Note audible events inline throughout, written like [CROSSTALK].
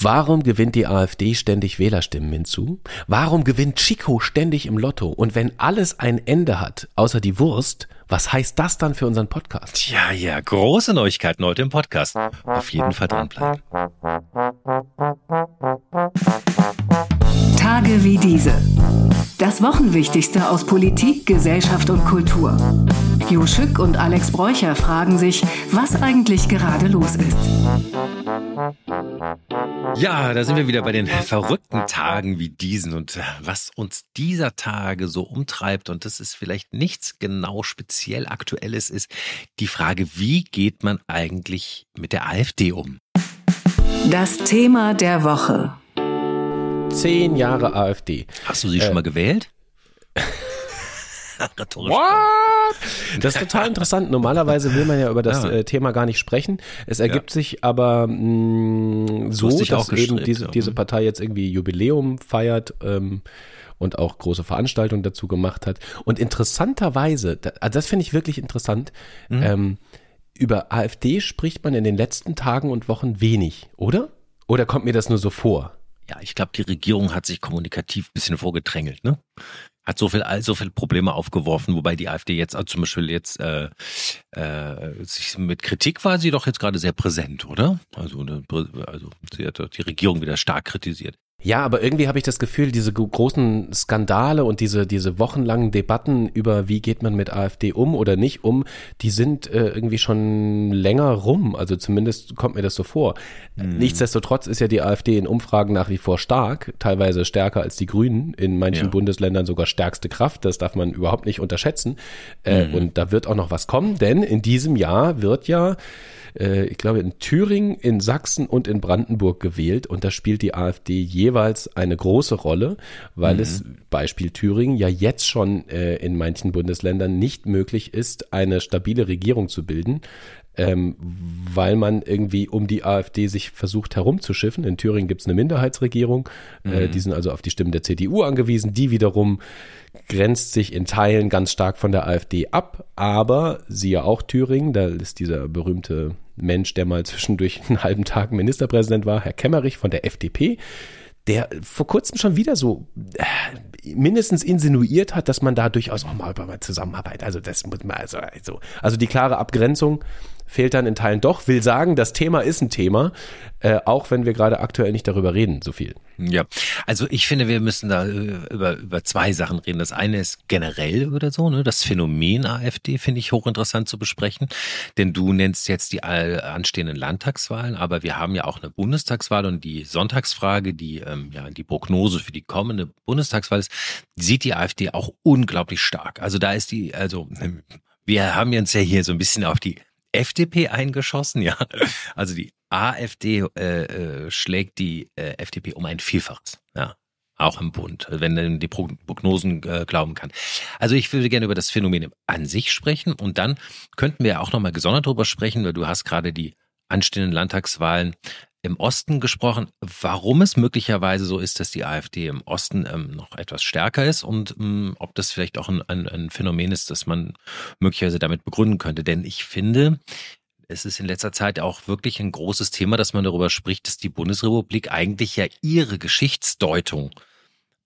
Warum gewinnt die AfD ständig Wählerstimmen hinzu? Warum gewinnt Chico ständig im Lotto? Und wenn alles ein Ende hat, außer die Wurst, was heißt das dann für unseren Podcast? Ja, ja, große Neuigkeiten heute im Podcast. Auf jeden Fall dranbleiben. Tage wie diese. Das Wochenwichtigste aus Politik, Gesellschaft und Kultur. Jo Schück und Alex Bräucher fragen sich, was eigentlich gerade los ist. Ja, da sind wir wieder bei den verrückten Tagen wie diesen und äh, was uns dieser Tage so umtreibt und das ist vielleicht nichts genau speziell aktuelles ist die Frage, wie geht man eigentlich mit der AfD um? Das Thema der Woche. Zehn Jahre AfD. Hast du sie äh, schon mal gewählt? [LAUGHS] Rhetorisch. What? Das ist total interessant. Normalerweise will man ja über das ja. Äh, Thema gar nicht sprechen. Es ergibt ja. sich aber mh, so, das dass eben diese, diese Partei jetzt irgendwie Jubiläum feiert. Ähm, und auch große Veranstaltungen dazu gemacht hat. Und interessanterweise, also das finde ich wirklich interessant, mhm. ähm, über AfD spricht man in den letzten Tagen und Wochen wenig, oder? Oder kommt mir das nur so vor? Ja, ich glaube, die Regierung hat sich kommunikativ ein bisschen vorgedrängelt, ne? hat so viel, so viel Probleme aufgeworfen, wobei die AfD jetzt also zum Beispiel jetzt äh, äh, sich mit Kritik war sie doch jetzt gerade sehr präsent, oder? Also, also sie hat die Regierung wieder stark kritisiert. Ja, aber irgendwie habe ich das Gefühl, diese großen Skandale und diese, diese wochenlangen Debatten über, wie geht man mit AfD um oder nicht um, die sind äh, irgendwie schon länger rum. Also zumindest kommt mir das so vor. Mhm. Nichtsdestotrotz ist ja die AfD in Umfragen nach wie vor stark, teilweise stärker als die Grünen, in manchen ja. Bundesländern sogar stärkste Kraft. Das darf man überhaupt nicht unterschätzen. Äh, mhm. Und da wird auch noch was kommen, denn in diesem Jahr wird ja äh, ich glaube, in Thüringen, in Sachsen und in Brandenburg gewählt und da spielt die AfD jeweils eine große Rolle, weil mhm. es, Beispiel Thüringen, ja jetzt schon äh, in manchen Bundesländern nicht möglich ist, eine stabile Regierung zu bilden ähm, weil man irgendwie um die AfD sich versucht herumzuschiffen. In Thüringen gibt es eine Minderheitsregierung, äh, mhm. äh, die sind also auf die Stimmen der CDU angewiesen, die wiederum grenzt sich in Teilen ganz stark von der AfD ab, aber siehe auch Thüringen, da ist dieser berühmte Mensch, der mal zwischendurch einen halben Tag Ministerpräsident war, Herr Kemmerich von der FDP, der vor kurzem schon wieder so äh, mindestens insinuiert hat, dass man da durchaus auch mal, mal zusammenarbeitet. Also das muss man also, also, also die klare Abgrenzung fehlt dann in Teilen doch. Will sagen, das Thema ist ein Thema, äh, auch wenn wir gerade aktuell nicht darüber reden, so viel. Ja, also ich finde, wir müssen da äh, über, über zwei Sachen reden. Das eine ist generell oder so, ne? Das Phänomen AfD finde ich hochinteressant zu besprechen, denn du nennst jetzt die anstehenden Landtagswahlen, aber wir haben ja auch eine Bundestagswahl und die Sonntagsfrage, die ähm, ja die Prognose für die kommende Bundestagswahl ist, sieht die AfD auch unglaublich stark. Also da ist die, also wir haben uns ja hier so ein bisschen auf die FDP eingeschossen, [LAUGHS] ja. Also die AfD äh, äh, schlägt die äh, FDP um ein Vielfaches, ja. Auch im Bund, wenn man die Prognosen äh, glauben kann. Also ich würde gerne über das Phänomen an sich sprechen und dann könnten wir auch nochmal gesondert darüber sprechen, weil du hast gerade die anstehenden Landtagswahlen im Osten gesprochen, warum es möglicherweise so ist, dass die AfD im Osten ähm, noch etwas stärker ist und ähm, ob das vielleicht auch ein, ein, ein Phänomen ist, das man möglicherweise damit begründen könnte. Denn ich finde, es ist in letzter Zeit auch wirklich ein großes Thema, dass man darüber spricht, dass die Bundesrepublik eigentlich ja ihre Geschichtsdeutung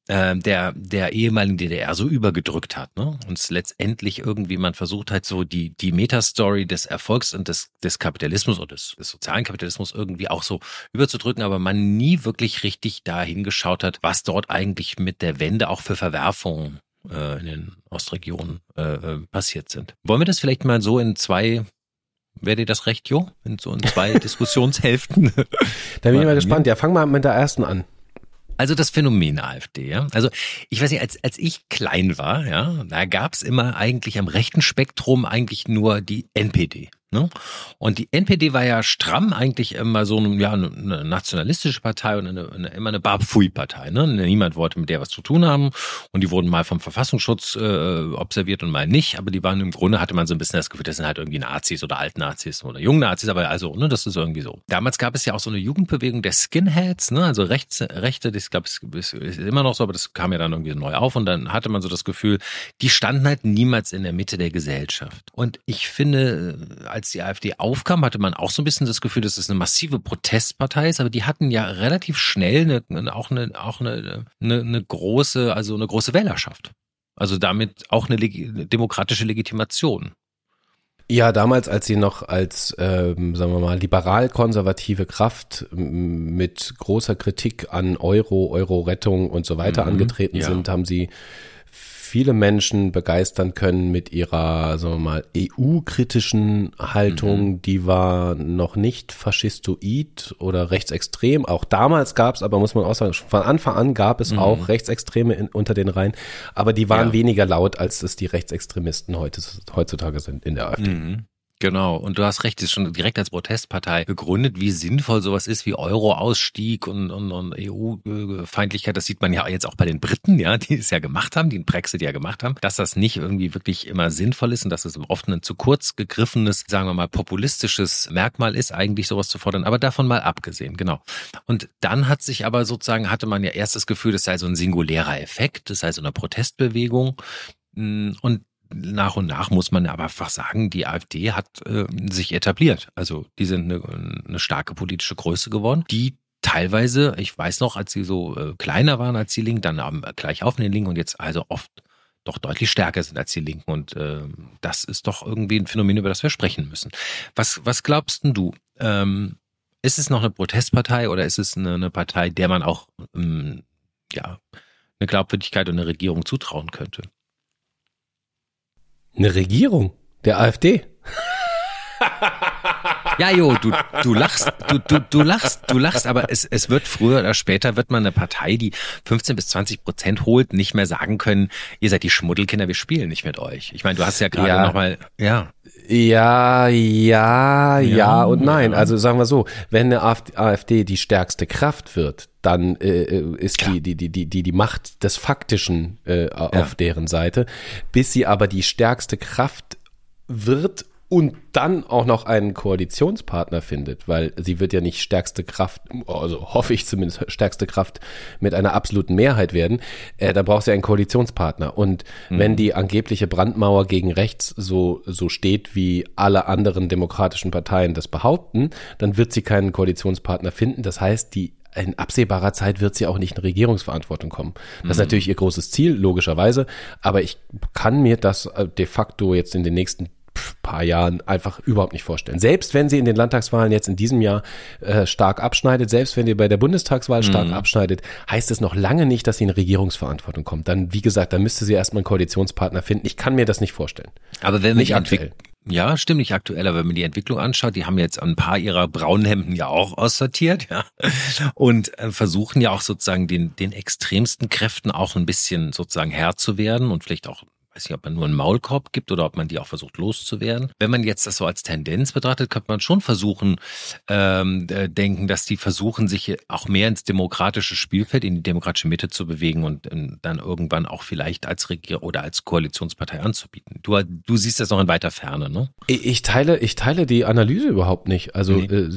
äh, der, der ehemaligen DDR so übergedrückt hat. Ne? Und es letztendlich irgendwie, man versucht halt so die, die Metastory des Erfolgs und des, des Kapitalismus oder des, des sozialen Kapitalismus irgendwie auch so überzudrücken, aber man nie wirklich richtig da hingeschaut hat, was dort eigentlich mit der Wende auch für Verwerfungen äh, in den Ostregionen äh, äh passiert sind. Wollen wir das vielleicht mal so in zwei Wäre dir das recht, Jo? In so in zwei [LAUGHS] Diskussionshälften. da bin ich mal gespannt. Ja, fang mal mit der ersten an. Also das Phänomen AfD, ja. Also ich weiß nicht, als, als ich klein war, ja, da gab's immer eigentlich am rechten Spektrum eigentlich nur die NPD. Ne? Und die NPD war ja stramm eigentlich immer so ja, eine nationalistische Partei und eine, eine, immer eine Barbfui-Partei. Ne? Niemand wollte mit der was zu tun haben und die wurden mal vom Verfassungsschutz äh, observiert und mal nicht, aber die waren im Grunde, hatte man so ein bisschen das Gefühl, das sind halt irgendwie Nazis oder Altnazis oder Jungnazis, aber also, ne, das ist irgendwie so. Damals gab es ja auch so eine Jugendbewegung der Skinheads, ne? also Rechts, Rechte, das glaube ich ist, ist immer noch so, aber das kam ja dann irgendwie neu auf und dann hatte man so das Gefühl, die standen halt niemals in der Mitte der Gesellschaft. Und ich finde, als als die AfD aufkam, hatte man auch so ein bisschen das Gefühl, dass es eine massive Protestpartei ist, aber die hatten ja relativ schnell eine, auch eine, auch eine, eine, eine große, also eine große Wählerschaft. Also damit auch eine demokratische Legitimation. Ja, damals, als sie noch als, ähm, sagen wir mal, liberal-konservative Kraft mit großer Kritik an Euro, Euro-Rettung und so weiter mhm, angetreten ja. sind, haben sie viele Menschen begeistern können mit ihrer, sagen wir mal, EU-kritischen Haltung. Mhm. Die war noch nicht faschistoid oder rechtsextrem. Auch damals gab es, aber muss man auch sagen, von Anfang an gab es mhm. auch Rechtsextreme in, unter den Reihen. Aber die waren ja. weniger laut, als es die Rechtsextremisten heute, heutzutage sind in der AfD. Mhm. Genau, und du hast recht, ist schon direkt als Protestpartei gegründet, wie sinnvoll sowas ist wie Euro-Ausstieg und, und, und EU-Feindlichkeit. Das sieht man ja jetzt auch bei den Briten, ja, die es ja gemacht haben, die den Brexit ja gemacht haben, dass das nicht irgendwie wirklich immer sinnvoll ist und dass es oft ein zu kurz gegriffenes, sagen wir mal, populistisches Merkmal ist, eigentlich sowas zu fordern. Aber davon mal abgesehen, genau. Und dann hat sich aber sozusagen, hatte man ja erst das Gefühl, das sei so ein singulärer Effekt, das sei so eine Protestbewegung. Und nach und nach muss man aber einfach sagen, die AfD hat äh, sich etabliert. Also die sind eine, eine starke politische Größe geworden, die teilweise, ich weiß noch, als sie so äh, kleiner waren als die Linken, dann ähm, gleich auf den Linken und jetzt also oft doch deutlich stärker sind als die Linken. Und äh, das ist doch irgendwie ein Phänomen, über das wir sprechen müssen. Was, was glaubst denn du? Ähm, ist es noch eine Protestpartei oder ist es eine, eine Partei, der man auch ähm, ja, eine Glaubwürdigkeit und eine Regierung zutrauen könnte? Eine Regierung der AfD. Ja, Jo, du, du lachst, du, du, du lachst, du lachst, aber es, es wird früher oder später wird man eine Partei, die 15 bis 20 Prozent holt, nicht mehr sagen können, ihr seid die Schmuddelkinder, wir spielen nicht mit euch. Ich meine, du hast ja gerade ja. nochmal, ja. Ja, ja, ja, ja und nein. Ja. Also sagen wir so, wenn eine AfD die stärkste Kraft wird, dann äh, äh ist die, die, die, die, die, die Macht des Faktischen äh, auf ja. deren Seite. Bis sie aber die stärkste Kraft wird und dann auch noch einen Koalitionspartner findet, weil sie wird ja nicht stärkste Kraft, also hoffe ich zumindest stärkste Kraft mit einer absoluten Mehrheit werden, äh, da braucht sie einen Koalitionspartner. Und mhm. wenn die angebliche Brandmauer gegen rechts so, so steht, wie alle anderen demokratischen Parteien das behaupten, dann wird sie keinen Koalitionspartner finden. Das heißt, die in absehbarer Zeit wird sie auch nicht in Regierungsverantwortung kommen. Das mhm. ist natürlich ihr großes Ziel, logischerweise, aber ich kann mir das äh, de facto jetzt in den nächsten paar Jahren einfach überhaupt nicht vorstellen. Selbst wenn sie in den Landtagswahlen jetzt in diesem Jahr äh, stark abschneidet, selbst wenn sie bei der Bundestagswahl stark mhm. abschneidet, heißt es noch lange nicht, dass sie in Regierungsverantwortung kommt. Dann, wie gesagt, dann müsste sie erstmal einen Koalitionspartner finden. Ich kann mir das nicht vorstellen. Aber wenn nicht aktuell. Ja, stimmt nicht aktuell, aber wenn man die Entwicklung anschaut, die haben jetzt ein paar ihrer braunen Hemden ja auch aussortiert, ja. Und äh, versuchen ja auch sozusagen den, den extremsten Kräften auch ein bisschen sozusagen Herr zu werden und vielleicht auch weiß nicht, ob man nur einen Maulkorb gibt oder ob man die auch versucht loszuwerden. Wenn man jetzt das so als Tendenz betrachtet, könnte man schon versuchen, ähm, äh, denken, dass die versuchen, sich auch mehr ins demokratische Spielfeld, in die demokratische Mitte zu bewegen und äh, dann irgendwann auch vielleicht als Regierung oder als Koalitionspartei anzubieten. Du, du siehst das noch in weiter Ferne, ne? Ich teile, ich teile die Analyse überhaupt nicht. Also nee. äh,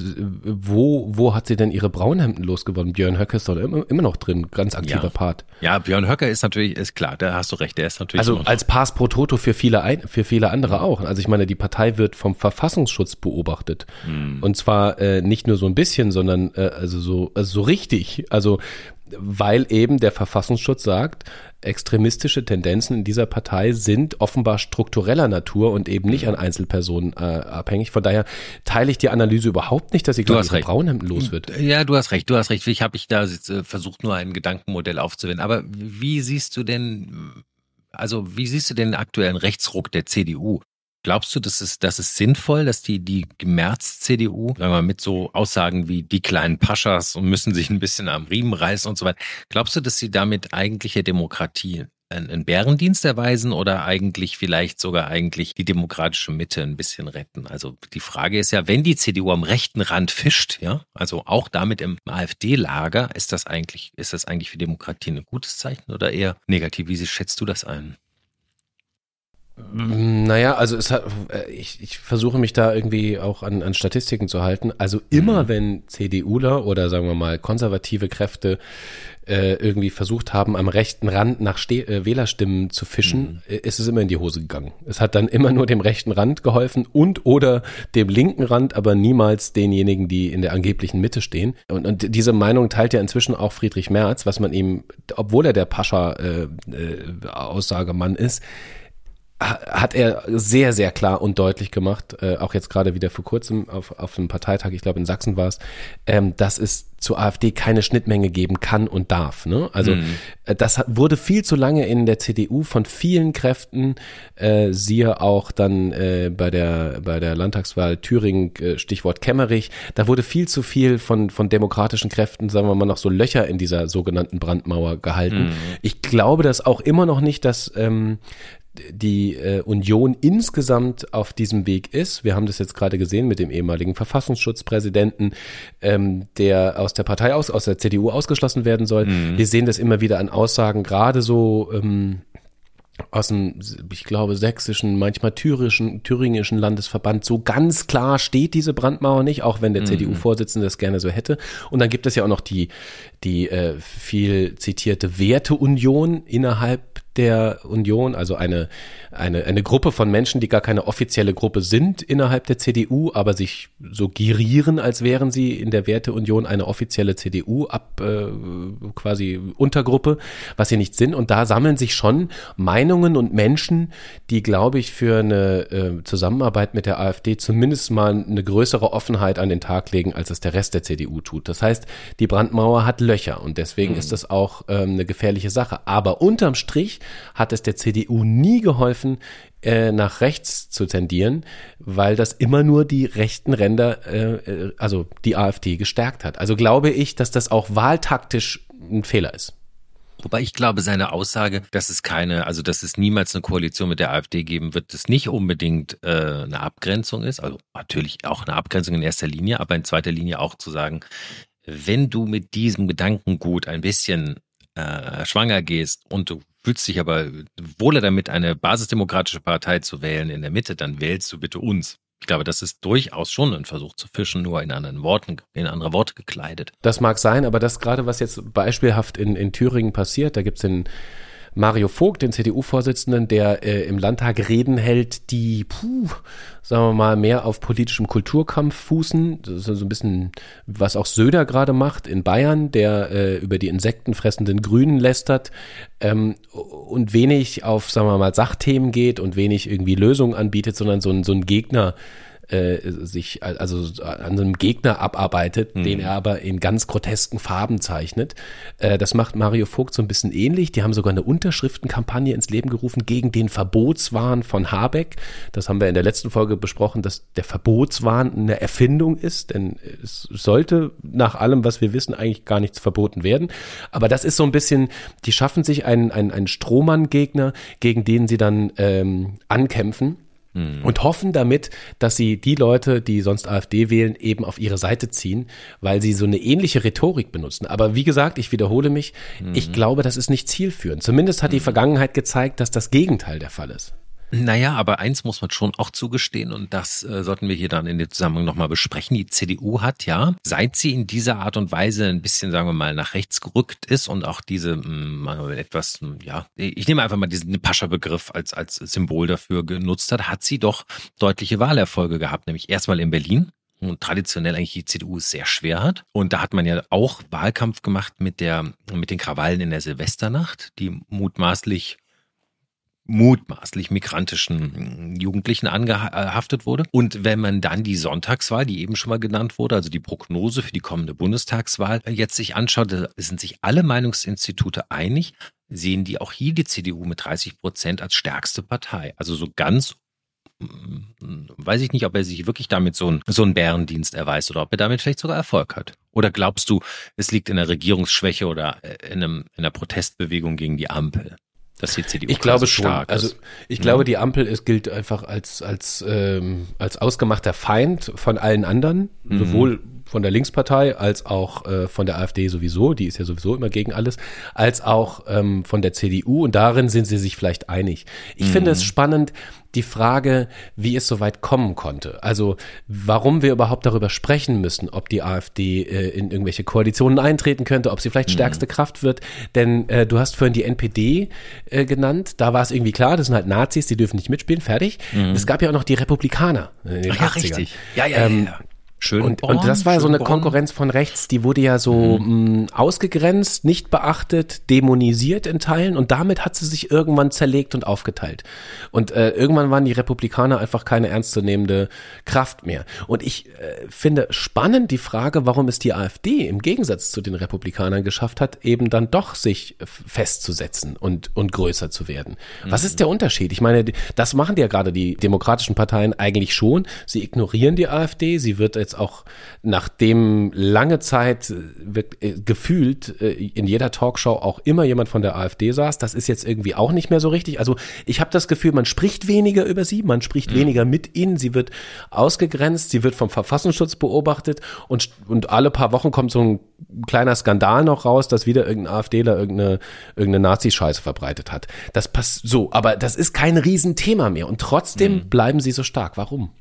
wo, wo hat sie denn ihre Braunhemden losgewonnen? Björn Höcke ist doch immer, immer noch drin, ganz aktiver ja. Part. Ja, Björn Höcke ist natürlich, ist klar, da hast du recht, der ist natürlich. Also als Pass pro Toto für viele, ein, für viele andere auch. Also ich meine, die Partei wird vom Verfassungsschutz beobachtet. Mhm. Und zwar äh, nicht nur so ein bisschen, sondern äh, also so, also so richtig. Also weil eben der Verfassungsschutz sagt, extremistische Tendenzen in dieser Partei sind offenbar struktureller Natur und eben nicht an Einzelpersonen äh, abhängig. Von daher teile ich die Analyse überhaupt nicht, dass sie gleich Braunhemden los wird. Ja, du hast recht, du hast recht. Ich habe ich da äh, versucht, nur ein Gedankenmodell aufzuwenden. Aber wie siehst du denn also wie siehst du den aktuellen Rechtsruck der CDU? Glaubst du, dass es, dass es sinnvoll, dass die, die März-CDU, sagen wir mal, mit so Aussagen wie die kleinen Paschas und müssen sich ein bisschen am Riemen reißen und so weiter, glaubst du, dass sie damit eigentliche Demokratie einen Bärendienst erweisen oder eigentlich vielleicht sogar eigentlich die demokratische Mitte ein bisschen retten? Also die Frage ist ja, wenn die CDU am rechten Rand fischt, ja, also auch damit im AfD-Lager, ist das eigentlich, ist das eigentlich für Demokratie ein gutes Zeichen oder eher negativ? Wie schätzt du das ein? Naja, also es hat, äh, ich, ich versuche mich da irgendwie auch an, an Statistiken zu halten. Also immer mhm. wenn CDUler oder sagen wir mal konservative Kräfte äh, irgendwie versucht haben, am rechten Rand nach Ste äh, Wählerstimmen zu fischen, mhm. Äh, ist es immer in die Hose gegangen. Es hat dann immer nur dem rechten Rand geholfen und oder dem linken Rand, aber niemals denjenigen, die in der angeblichen Mitte stehen. Und, und diese Meinung teilt ja inzwischen auch Friedrich Merz, was man ihm, obwohl er der Pascha-Aussagemann äh, äh, ist, hat er sehr, sehr klar und deutlich gemacht, äh, auch jetzt gerade wieder vor kurzem auf, auf einem Parteitag, ich glaube in Sachsen war es, ähm, dass es zur AfD keine Schnittmenge geben kann und darf. Ne? Also mhm. äh, das wurde viel zu lange in der CDU von vielen Kräften, äh, siehe auch dann äh, bei der bei der Landtagswahl Thüringen, äh, Stichwort Kemmerich, da wurde viel zu viel von von demokratischen Kräften, sagen wir mal, noch so Löcher in dieser sogenannten Brandmauer gehalten. Mhm. Ich glaube das auch immer noch nicht, dass ähm, die äh, Union insgesamt auf diesem Weg ist. Wir haben das jetzt gerade gesehen mit dem ehemaligen Verfassungsschutzpräsidenten, ähm, der aus der Partei aus, aus der CDU ausgeschlossen werden soll. Mhm. Wir sehen das immer wieder an Aussagen, gerade so ähm, aus dem, ich glaube, sächsischen, manchmal thürischen, thüringischen Landesverband. So ganz klar steht diese Brandmauer nicht, auch wenn der mhm. CDU-Vorsitzende das gerne so hätte. Und dann gibt es ja auch noch die, die äh, viel zitierte Werteunion innerhalb der Union, also eine, eine, eine Gruppe von Menschen, die gar keine offizielle Gruppe sind innerhalb der CDU, aber sich so girieren, als wären sie in der Werteunion eine offizielle CDU ab äh, quasi Untergruppe, was sie nicht sind. Und da sammeln sich schon Meinungen und Menschen, die, glaube ich, für eine äh, Zusammenarbeit mit der AfD zumindest mal eine größere Offenheit an den Tag legen, als es der Rest der CDU tut. Das heißt, die Brandmauer hat Löcher und deswegen mhm. ist das auch ähm, eine gefährliche Sache. Aber unterm Strich hat es der CDU nie geholfen, äh, nach rechts zu tendieren, weil das immer nur die rechten Ränder, äh, äh, also die AfD gestärkt hat. Also glaube ich, dass das auch wahltaktisch ein Fehler ist. Wobei ich glaube, seine Aussage, dass es keine, also dass es niemals eine Koalition mit der AfD geben wird, das nicht unbedingt äh, eine Abgrenzung ist. Also natürlich auch eine Abgrenzung in erster Linie, aber in zweiter Linie auch zu sagen, wenn du mit diesem Gedankengut ein bisschen äh, schwanger gehst und du fühlst dich aber wohler damit, eine basisdemokratische Partei zu wählen in der Mitte, dann wählst du bitte uns. Ich glaube, das ist durchaus schon ein Versuch zu fischen, nur in anderen Worten, in andere Worte gekleidet. Das mag sein, aber das gerade, was jetzt beispielhaft in, in Thüringen passiert, da gibt es den Mario Vogt, den CDU-Vorsitzenden, der äh, im Landtag Reden hält, die, puh, sagen wir mal, mehr auf politischem Kulturkampf fußen. Das ist so ein bisschen, was auch Söder gerade macht in Bayern, der äh, über die insektenfressenden Grünen lästert ähm, und wenig auf, sagen wir mal, Sachthemen geht und wenig irgendwie Lösungen anbietet, sondern so ein, so ein Gegner äh, sich also an einem Gegner abarbeitet, mhm. den er aber in ganz grotesken Farben zeichnet. Äh, das macht Mario Vogt so ein bisschen ähnlich. Die haben sogar eine Unterschriftenkampagne ins Leben gerufen gegen den Verbotswahn von Habeck. Das haben wir in der letzten Folge besprochen, dass der Verbotswahn eine Erfindung ist, denn es sollte nach allem, was wir wissen, eigentlich gar nichts verboten werden. Aber das ist so ein bisschen, die schaffen sich einen, einen, einen Strohmann-Gegner, gegen den sie dann ähm, ankämpfen mhm. und hoffen damit, dass sie die Leute, die sonst AfD wählen, eben auf ihre Seite ziehen, weil sie so eine ähnliche Rhetorik benutzen. Aber wie gesagt, ich wiederhole mich, mhm. ich glaube, das ist nicht zielführend. Zumindest hat die mhm. Vergangenheit gezeigt, dass das Gegenteil der Fall ist. Naja, aber eins muss man schon auch zugestehen und das äh, sollten wir hier dann in dem Zusammenhang nochmal besprechen. Die CDU hat ja, seit sie in dieser Art und Weise ein bisschen, sagen wir mal, nach rechts gerückt ist und auch diese mh, mm, etwas, ja, ich nehme einfach mal diesen Pascha-Begriff als, als Symbol dafür genutzt hat, hat sie doch deutliche Wahlerfolge gehabt, nämlich erstmal in Berlin, und traditionell eigentlich die CDU es sehr schwer hat. Und da hat man ja auch Wahlkampf gemacht mit der, mit den Krawallen in der Silvesternacht, die mutmaßlich mutmaßlich migrantischen Jugendlichen angehaftet wurde. Und wenn man dann die Sonntagswahl, die eben schon mal genannt wurde, also die Prognose für die kommende Bundestagswahl jetzt sich anschaut, da sind sich alle Meinungsinstitute einig, sehen die auch hier die CDU mit 30 Prozent als stärkste Partei. Also so ganz mm, weiß ich nicht, ob er sich wirklich damit so, ein, so einen Bärendienst erweist oder ob er damit vielleicht sogar Erfolg hat. Oder glaubst du, es liegt in der Regierungsschwäche oder in, einem, in einer Protestbewegung gegen die Ampel? Dass die CDU ich glaube schon. Also ich mhm. glaube, die Ampel ist, gilt einfach als als ähm, als ausgemachter Feind von allen anderen, mhm. sowohl von der Linkspartei als auch äh, von der AfD sowieso, die ist ja sowieso immer gegen alles, als auch ähm, von der CDU und darin sind sie sich vielleicht einig. Ich mhm. finde es spannend, die Frage, wie es so weit kommen konnte. Also warum wir überhaupt darüber sprechen müssen, ob die AfD äh, in irgendwelche Koalitionen eintreten könnte, ob sie vielleicht mhm. stärkste mhm. Kraft wird. Denn äh, du hast vorhin die NPD äh, genannt. Da war es irgendwie klar, das sind halt Nazis, die dürfen nicht mitspielen, fertig. Mhm. Es gab ja auch noch die Republikaner in den Ach, 80ern. Ja, richtig. Ja, ja, ähm, ja. Schön und, und das war ja so eine Konkurrenz von rechts, die wurde ja so mhm. mh, ausgegrenzt, nicht beachtet, dämonisiert in Teilen und damit hat sie sich irgendwann zerlegt und aufgeteilt. Und äh, irgendwann waren die Republikaner einfach keine ernstzunehmende Kraft mehr. Und ich äh, finde spannend die Frage, warum es die AfD im Gegensatz zu den Republikanern geschafft hat, eben dann doch sich festzusetzen und, und größer zu werden. Mhm. Was ist der Unterschied? Ich meine, das machen ja gerade die demokratischen Parteien eigentlich schon. Sie ignorieren die AfD, sie wird jetzt auch nachdem lange Zeit äh, äh, gefühlt äh, in jeder Talkshow auch immer jemand von der AfD saß, das ist jetzt irgendwie auch nicht mehr so richtig. Also ich habe das Gefühl, man spricht weniger über sie, man spricht mhm. weniger mit ihnen, sie wird ausgegrenzt, sie wird vom Verfassungsschutz beobachtet und, und alle paar Wochen kommt so ein kleiner Skandal noch raus, dass wieder irgendein AfDler irgendeine, irgendeine Nazi-Scheiße verbreitet hat. Das passt so, aber das ist kein Riesenthema mehr und trotzdem mhm. bleiben sie so stark. Warum?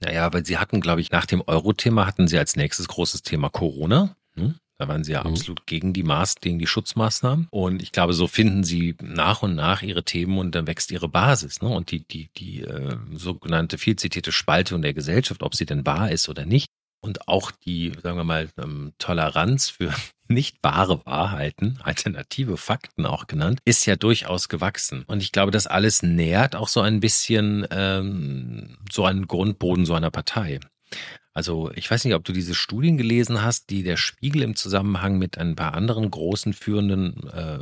Naja, weil sie hatten, glaube ich, nach dem Euro-Thema hatten sie als nächstes großes Thema Corona. Hm? Da waren sie ja mhm. absolut gegen die Maß, gegen die Schutzmaßnahmen. Und ich glaube, so finden sie nach und nach ihre Themen und dann wächst ihre Basis. Ne? Und die, die, die äh, sogenannte viel zitierte Spaltung der Gesellschaft, ob sie denn wahr ist oder nicht, und auch die, sagen wir mal, ähm, Toleranz für nicht wahre Wahrheiten, [LAUGHS] alternative Fakten auch genannt, ist ja durchaus gewachsen. Und ich glaube, das alles nährt auch so ein bisschen ähm, so einen Grundboden so einer Partei. Also ich weiß nicht, ob du diese Studien gelesen hast, die der Spiegel im Zusammenhang mit ein paar anderen großen führenden äh,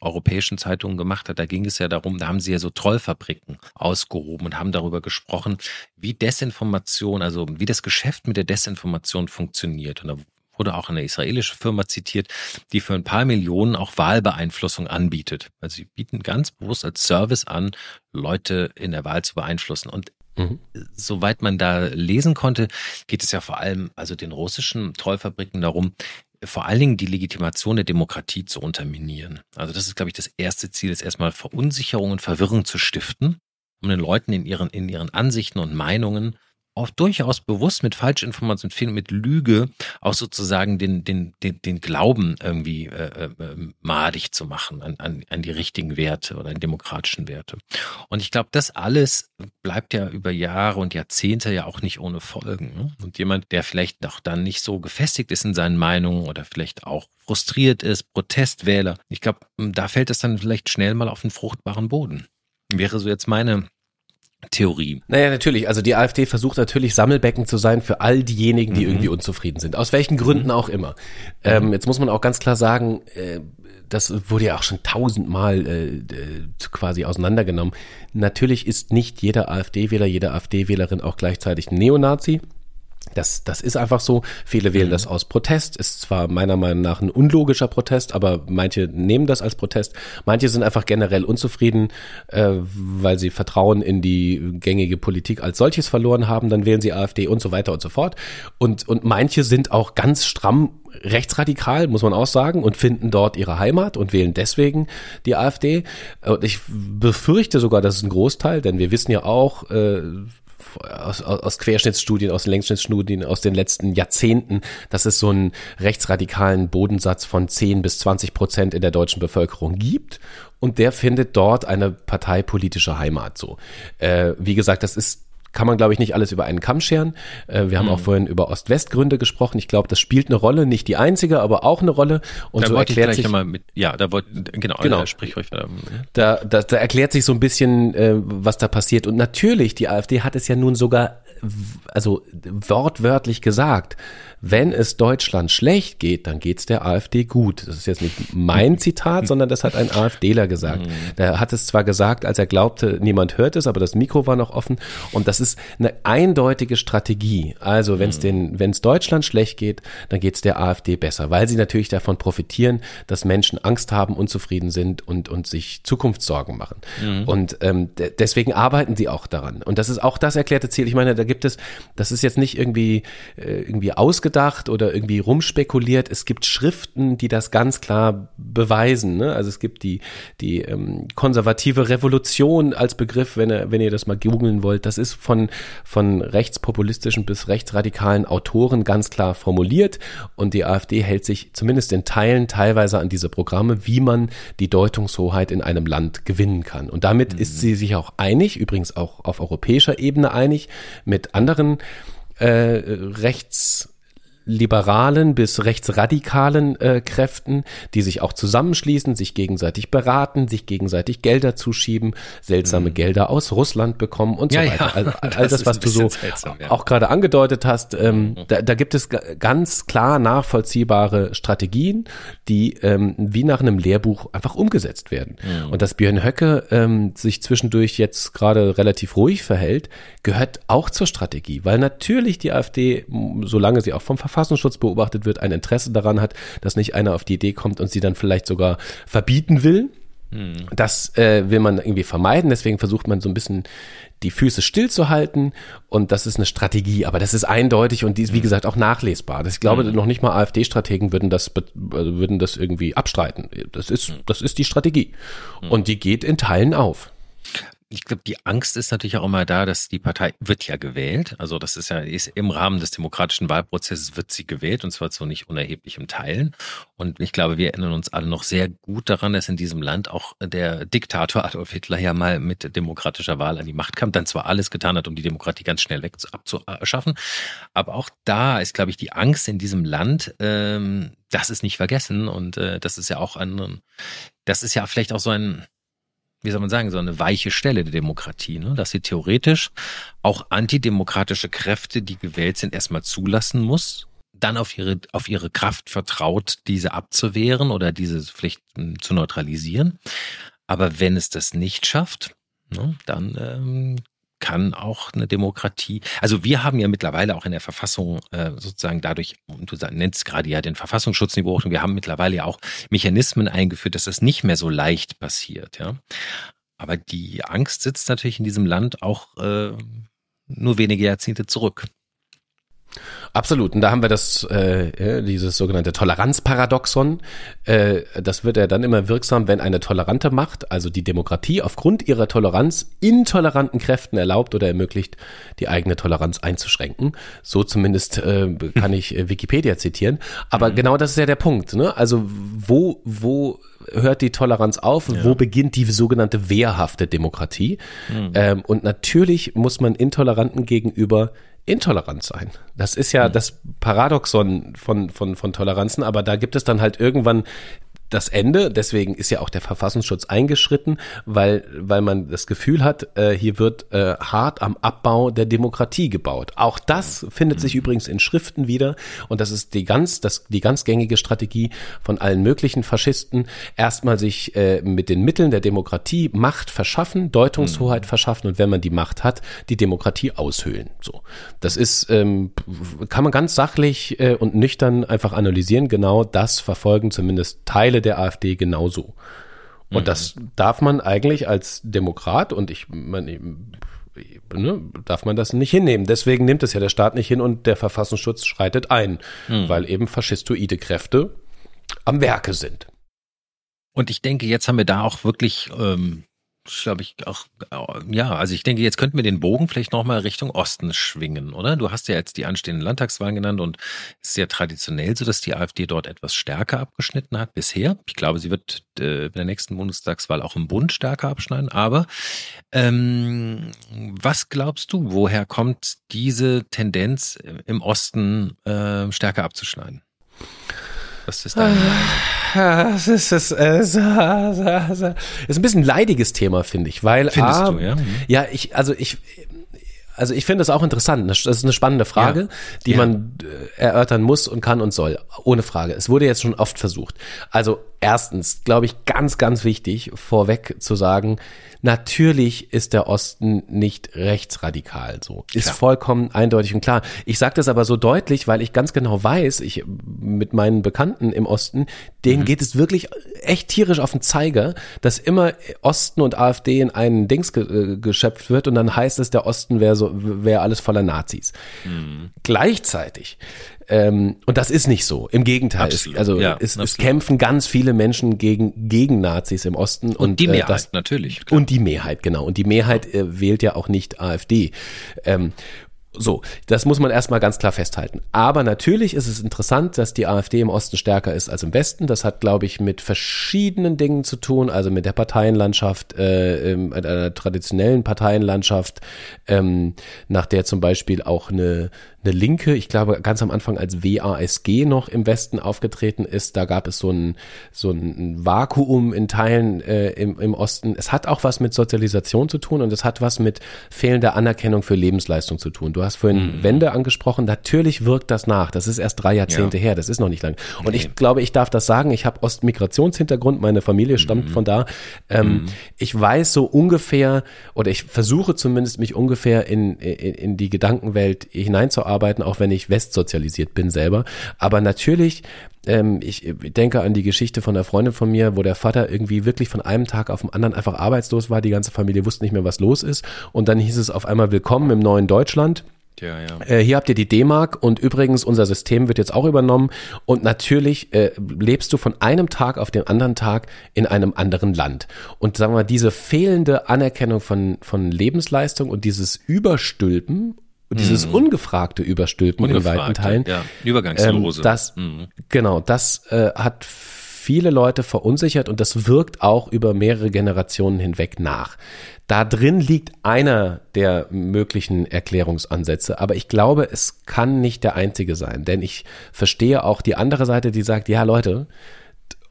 europäischen Zeitungen gemacht hat. Da ging es ja darum, da haben sie ja so Trollfabriken ausgehoben und haben darüber gesprochen, wie Desinformation, also wie das Geschäft mit der Desinformation funktioniert. Und da wurde auch eine israelische Firma zitiert, die für ein paar Millionen auch Wahlbeeinflussung anbietet. Also sie bieten ganz bewusst als Service an, Leute in der Wahl zu beeinflussen. Und Mhm. Soweit man da lesen konnte, geht es ja vor allem also den russischen Trollfabriken darum, vor allen Dingen die Legitimation der Demokratie zu unterminieren. Also das ist, glaube ich, das erste Ziel, ist erstmal Verunsicherung und Verwirrung zu stiften, um den Leuten in ihren, in ihren Ansichten und Meinungen auch durchaus bewusst mit Falschinformationen, mit Lüge auch sozusagen den, den, den, den Glauben irgendwie äh, äh, madig zu machen an, an, an die richtigen Werte oder an demokratischen Werte. Und ich glaube, das alles bleibt ja über Jahre und Jahrzehnte ja auch nicht ohne Folgen. Ne? Und jemand, der vielleicht auch dann nicht so gefestigt ist in seinen Meinungen oder vielleicht auch frustriert ist, Protestwähler, ich glaube, da fällt es dann vielleicht schnell mal auf einen fruchtbaren Boden. Wäre so jetzt meine Theorie. Naja, natürlich. Also die AfD versucht natürlich Sammelbecken zu sein für all diejenigen, die mhm. irgendwie unzufrieden sind. Aus welchen Gründen mhm. auch immer. Ähm, jetzt muss man auch ganz klar sagen, äh, das wurde ja auch schon tausendmal äh, quasi auseinandergenommen. Natürlich ist nicht jeder AfD-Wähler, jede AfD-Wählerin auch gleichzeitig Neonazi. Das, das ist einfach so. Viele wählen mhm. das aus Protest. Ist zwar meiner Meinung nach ein unlogischer Protest, aber manche nehmen das als Protest. Manche sind einfach generell unzufrieden, äh, weil sie Vertrauen in die gängige Politik als solches verloren haben. Dann wählen sie AfD und so weiter und so fort. Und, und manche sind auch ganz stramm rechtsradikal, muss man auch sagen, und finden dort ihre Heimat und wählen deswegen die AfD. Und ich befürchte sogar, das ist ein Großteil, denn wir wissen ja auch, äh, aus, aus Querschnittsstudien, aus Längsschnittsstudien aus den letzten Jahrzehnten, dass es so einen rechtsradikalen Bodensatz von 10 bis 20 Prozent in der deutschen Bevölkerung gibt. Und der findet dort eine parteipolitische Heimat so. Äh, wie gesagt, das ist kann man, glaube ich, nicht alles über einen Kamm scheren. Äh, wir haben mhm. auch vorhin über Ost-West-Gründe gesprochen. Ich glaube, das spielt eine Rolle, nicht die einzige, aber auch eine Rolle. Und da so erklärt sich mit, ja, da wollte genau, genau. sprich euch weiter. Da, da, da erklärt sich so ein bisschen, äh, was da passiert. Und natürlich, die AfD hat es ja nun sogar, also wortwörtlich gesagt wenn es Deutschland schlecht geht, dann geht's der AfD gut. Das ist jetzt nicht mein Zitat, sondern das hat ein AfDler gesagt. Mhm. Der hat es zwar gesagt, als er glaubte, niemand hört es, aber das Mikro war noch offen. Und das ist eine eindeutige Strategie. Also wenn es mhm. den, wenn es Deutschland schlecht geht, dann geht's der AfD besser, weil sie natürlich davon profitieren, dass Menschen Angst haben, unzufrieden sind und, und sich Zukunftssorgen machen. Mhm. Und ähm, deswegen arbeiten sie auch daran. Und das ist auch das erklärte Ziel. Ich meine, da gibt es, das ist jetzt nicht irgendwie, äh, irgendwie ausgedacht oder irgendwie rumspekuliert. Es gibt Schriften, die das ganz klar beweisen. Ne? Also es gibt die, die ähm, konservative Revolution als Begriff, wenn ihr, wenn ihr das mal googeln wollt. Das ist von, von rechtspopulistischen bis rechtsradikalen Autoren ganz klar formuliert. Und die AfD hält sich zumindest in Teilen teilweise an diese Programme, wie man die Deutungshoheit in einem Land gewinnen kann. Und damit mhm. ist sie sich auch einig, übrigens auch auf europäischer Ebene einig, mit anderen äh, rechts liberalen bis rechtsradikalen äh, Kräften, die sich auch zusammenschließen, sich gegenseitig beraten, sich gegenseitig Gelder zuschieben, seltsame mhm. Gelder aus Russland bekommen und ja, so weiter. Ja. All, [LAUGHS] all das, das was du so seltsam, ja. auch gerade angedeutet hast, ähm, mhm. da, da gibt es ganz klar nachvollziehbare Strategien, die ähm, wie nach einem Lehrbuch einfach umgesetzt werden. Mhm. Und dass Björn Höcke ähm, sich zwischendurch jetzt gerade relativ ruhig verhält, gehört auch zur Strategie, weil natürlich die AfD, solange sie auch vom Verfassungsschutz beobachtet wird, ein Interesse daran hat, dass nicht einer auf die Idee kommt und sie dann vielleicht sogar verbieten will. Hm. Das äh, will man irgendwie vermeiden, deswegen versucht man so ein bisschen die Füße stillzuhalten und das ist eine Strategie, aber das ist eindeutig und die ist wie hm. gesagt auch nachlesbar. Das, ich glaube, mhm. noch nicht mal AfD-Strategen würden das also würden das irgendwie abstreiten. Das ist hm. das ist die Strategie und die geht in Teilen auf ich glaube, die Angst ist natürlich auch immer da, dass die Partei wird ja gewählt. Also das ist ja ist im Rahmen des demokratischen Wahlprozesses wird sie gewählt und zwar zu nicht unerheblichem Teilen. Und ich glaube, wir erinnern uns alle noch sehr gut daran, dass in diesem Land auch der Diktator Adolf Hitler ja mal mit demokratischer Wahl an die Macht kam, dann zwar alles getan hat, um die Demokratie ganz schnell weg abzuschaffen, aber auch da ist, glaube ich, die Angst in diesem Land, ähm, das ist nicht vergessen und äh, das ist ja auch ein, das ist ja vielleicht auch so ein wie soll man sagen, so eine weiche Stelle der Demokratie, ne? dass sie theoretisch auch antidemokratische Kräfte, die gewählt sind, erstmal zulassen muss, dann auf ihre, auf ihre Kraft vertraut, diese abzuwehren oder diese hm, zu neutralisieren. Aber wenn es das nicht schafft, ne, dann ähm, kann auch eine Demokratie, also wir haben ja mittlerweile auch in der Verfassung äh, sozusagen dadurch, und du nennst gerade ja den Verfassungsschutzniveau, wir haben mittlerweile ja auch Mechanismen eingeführt, dass das nicht mehr so leicht passiert, ja. Aber die Angst sitzt natürlich in diesem Land auch äh, nur wenige Jahrzehnte zurück. Absolut. Und da haben wir das, äh, dieses sogenannte Toleranzparadoxon. Äh, das wird ja dann immer wirksam, wenn eine tolerante Macht, also die Demokratie, aufgrund ihrer Toleranz intoleranten Kräften erlaubt oder ermöglicht, die eigene Toleranz einzuschränken. So zumindest äh, kann ich äh, Wikipedia zitieren. Aber mhm. genau das ist ja der Punkt. Ne? Also wo, wo hört die Toleranz auf? Ja. Wo beginnt die sogenannte wehrhafte Demokratie? Mhm. Ähm, und natürlich muss man Intoleranten gegenüber intolerant sein. Das ist ja mhm. das Paradoxon von, von, von Toleranzen, aber da gibt es dann halt irgendwann das Ende. Deswegen ist ja auch der Verfassungsschutz eingeschritten, weil, weil man das Gefühl hat, äh, hier wird äh, hart am Abbau der Demokratie gebaut. Auch das findet sich übrigens in Schriften wieder und das ist die ganz, das, die ganz gängige Strategie von allen möglichen Faschisten. Erstmal sich äh, mit den Mitteln der Demokratie Macht verschaffen, Deutungshoheit mhm. verschaffen und wenn man die Macht hat, die Demokratie aushöhlen. So, das ist ähm, kann man ganz sachlich äh, und nüchtern einfach analysieren. Genau das verfolgen zumindest Teile der AfD genauso. Und mhm. das darf man eigentlich als Demokrat und ich meine, ne, darf man das nicht hinnehmen. Deswegen nimmt es ja der Staat nicht hin und der Verfassungsschutz schreitet ein, mhm. weil eben faschistoide Kräfte am Werke sind. Und ich denke, jetzt haben wir da auch wirklich ähm, glaube ich, auch, ja, also ich denke, jetzt könnten wir den Bogen vielleicht nochmal Richtung Osten schwingen, oder? Du hast ja jetzt die anstehenden Landtagswahlen genannt und es ist ja traditionell so, dass die AfD dort etwas stärker abgeschnitten hat bisher. Ich glaube, sie wird äh, bei der nächsten Bundestagswahl auch im Bund stärker abschneiden. Aber ähm, was glaubst du, woher kommt diese Tendenz im Osten äh, stärker abzuschneiden? Was ist Meinung? Es ist, es, es, ist ein bisschen ein leidiges Thema, finde ich, weil Findest A, du, ja? Ja, ich, also ich, also ich finde es auch interessant. Das ist eine spannende Frage, ja. die ja. man äh, erörtern muss und kann und soll. Ohne Frage. Es wurde jetzt schon oft versucht. Also erstens, glaube ich, ganz, ganz wichtig, vorweg zu sagen, Natürlich ist der Osten nicht rechtsradikal so. Ist klar. vollkommen eindeutig und klar. Ich sage das aber so deutlich, weil ich ganz genau weiß, ich mit meinen Bekannten im Osten, denen mhm. geht es wirklich echt tierisch auf den Zeiger, dass immer Osten und AfD in einen Dings ge äh, geschöpft wird und dann heißt es, der Osten wäre so wäre alles voller Nazis. Mhm. Gleichzeitig ähm, und das ist nicht so. Im Gegenteil. Es, also ja, es, es, kämpfen ganz viele Menschen gegen, gegen Nazis im Osten. Und, und die Mehrheit äh, das, natürlich. Klar. Und die Mehrheit, genau. Und die Mehrheit äh, wählt ja auch nicht AfD. Ähm, so, das muss man erstmal ganz klar festhalten. Aber natürlich ist es interessant, dass die AfD im Osten stärker ist als im Westen. Das hat, glaube ich, mit verschiedenen Dingen zu tun, also mit der Parteienlandschaft, äh, äh, einer traditionellen Parteienlandschaft, ähm, nach der zum Beispiel auch eine eine Linke, ich glaube ganz am Anfang als WASG noch im Westen aufgetreten ist. Da gab es so ein, so ein Vakuum in Teilen äh, im, im Osten. Es hat auch was mit Sozialisation zu tun und es hat was mit fehlender Anerkennung für Lebensleistung zu tun. Du hast vorhin mhm. Wende angesprochen. Natürlich wirkt das nach. Das ist erst drei Jahrzehnte ja. her. Das ist noch nicht lang. Und nee. ich glaube, ich darf das sagen. Ich habe Ostmigrationshintergrund. Meine Familie stammt mhm. von da. Ähm, mhm. Ich weiß so ungefähr oder ich versuche zumindest mich ungefähr in, in, in die Gedankenwelt hineinzuarbeiten arbeiten, auch wenn ich westsozialisiert bin selber. Aber natürlich ähm, ich denke an die Geschichte von einer Freundin von mir, wo der Vater irgendwie wirklich von einem Tag auf den anderen einfach arbeitslos war. Die ganze Familie wusste nicht mehr, was los ist. Und dann hieß es auf einmal Willkommen im neuen Deutschland. Ja, ja. Äh, hier habt ihr die D-Mark und übrigens unser System wird jetzt auch übernommen und natürlich äh, lebst du von einem Tag auf den anderen Tag in einem anderen Land und sagen wir diese fehlende Anerkennung von von Lebensleistung und dieses Überstülpen und dieses mhm. ungefragte Überstülpen Ungefragt, in weiten Teilen. Ja, Übergangslose. Ähm, das, mhm. Genau, das äh, hat viele Leute verunsichert und das wirkt auch über mehrere Generationen hinweg nach. Da drin liegt einer der möglichen Erklärungsansätze, aber ich glaube, es kann nicht der einzige sein, denn ich verstehe auch die andere Seite, die sagt, ja Leute,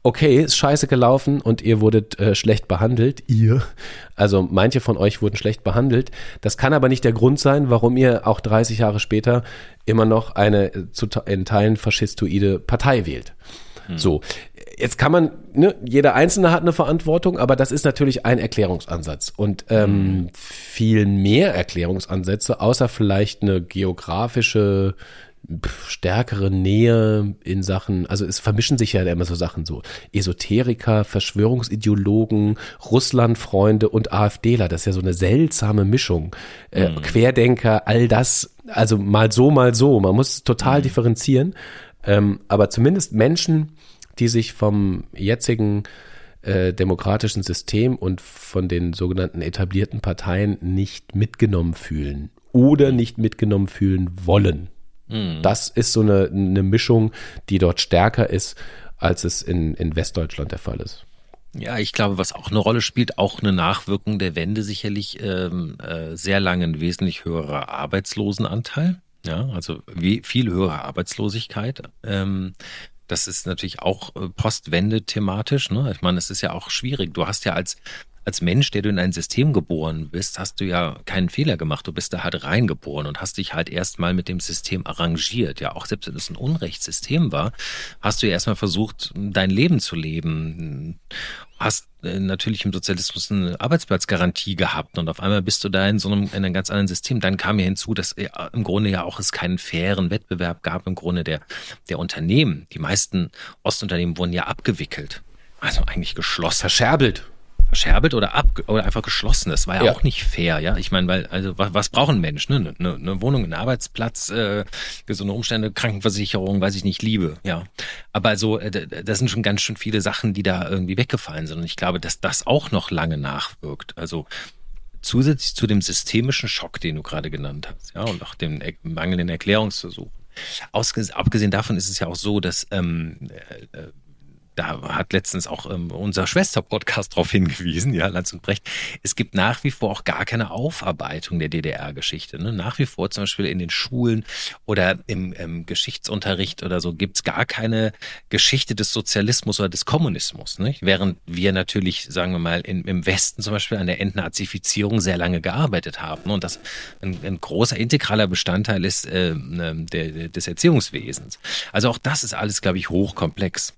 okay, ist scheiße gelaufen und ihr wurdet äh, schlecht behandelt, ihr, also manche von euch wurden schlecht behandelt. Das kann aber nicht der Grund sein, warum ihr auch 30 Jahre später immer noch eine äh, zu, in Teilen faschistoide Partei wählt. Hm. So, jetzt kann man, ne, jeder Einzelne hat eine Verantwortung, aber das ist natürlich ein Erklärungsansatz. Und ähm, hm. viel mehr Erklärungsansätze, außer vielleicht eine geografische stärkere Nähe in Sachen, also es vermischen sich ja immer so Sachen so. Esoteriker, Verschwörungsideologen, Russlandfreunde und AfDler, das ist ja so eine seltsame Mischung. Äh, mhm. Querdenker, all das, also mal so, mal so. Man muss total mhm. differenzieren. Ähm, aber zumindest Menschen, die sich vom jetzigen äh, demokratischen System und von den sogenannten etablierten Parteien nicht mitgenommen fühlen oder nicht mitgenommen fühlen wollen. Mhm. Das ist so eine, eine Mischung, die dort stärker ist, als es in, in Westdeutschland der Fall ist. Ja, ich glaube, was auch eine Rolle spielt, auch eine Nachwirkung der Wende sicherlich ähm, äh, sehr lange ein wesentlich höherer Arbeitslosenanteil. Ja, also wie, viel höhere Arbeitslosigkeit. Ähm, das ist natürlich auch äh, Postwende thematisch. Ne? Ich meine, es ist ja auch schwierig. Du hast ja als als Mensch, der du in ein System geboren bist, hast du ja keinen Fehler gemacht. Du bist da halt reingeboren und hast dich halt erstmal mit dem System arrangiert. Ja, auch selbst wenn es ein Unrechtssystem war, hast du ja erstmal versucht, dein Leben zu leben. Hast äh, natürlich im Sozialismus eine Arbeitsplatzgarantie gehabt und auf einmal bist du da in so einem, in einem ganz anderen System. Dann kam ja hinzu, dass im Grunde ja auch es keinen fairen Wettbewerb gab im Grunde der, der Unternehmen. Die meisten Ostunternehmen wurden ja abgewickelt. Also eigentlich geschlossen. Verscherbelt verscherbelt oder ab oder einfach geschlossen. Das war ja, ja. auch nicht fair, ja. Ich meine, weil also was, was braucht ein Mensch? Ne? Eine, eine Wohnung, ein Arbeitsplatz, äh, gesunde Umstände, Krankenversicherung, weiß ich nicht, Liebe, ja. Aber also äh, das sind schon ganz schön viele Sachen, die da irgendwie weggefallen sind. Und ich glaube, dass das auch noch lange nachwirkt. Also zusätzlich zu dem systemischen Schock, den du gerade genannt hast, ja, und auch dem mangelnden Erklärungsversuch. Ausges abgesehen davon ist es ja auch so, dass ähm, äh, da hat letztens auch ähm, unser Schwester-Podcast darauf hingewiesen, ja, Lanz und Brecht, es gibt nach wie vor auch gar keine Aufarbeitung der DDR-Geschichte. Ne? Nach wie vor zum Beispiel in den Schulen oder im, im Geschichtsunterricht oder so gibt's gar keine Geschichte des Sozialismus oder des Kommunismus. Nicht? Während wir natürlich, sagen wir mal, in, im Westen zum Beispiel an der Entnazifizierung sehr lange gearbeitet haben und das ein, ein großer integraler Bestandteil ist äh, ne, der, des Erziehungswesens. Also auch das ist alles, glaube ich, hochkomplex.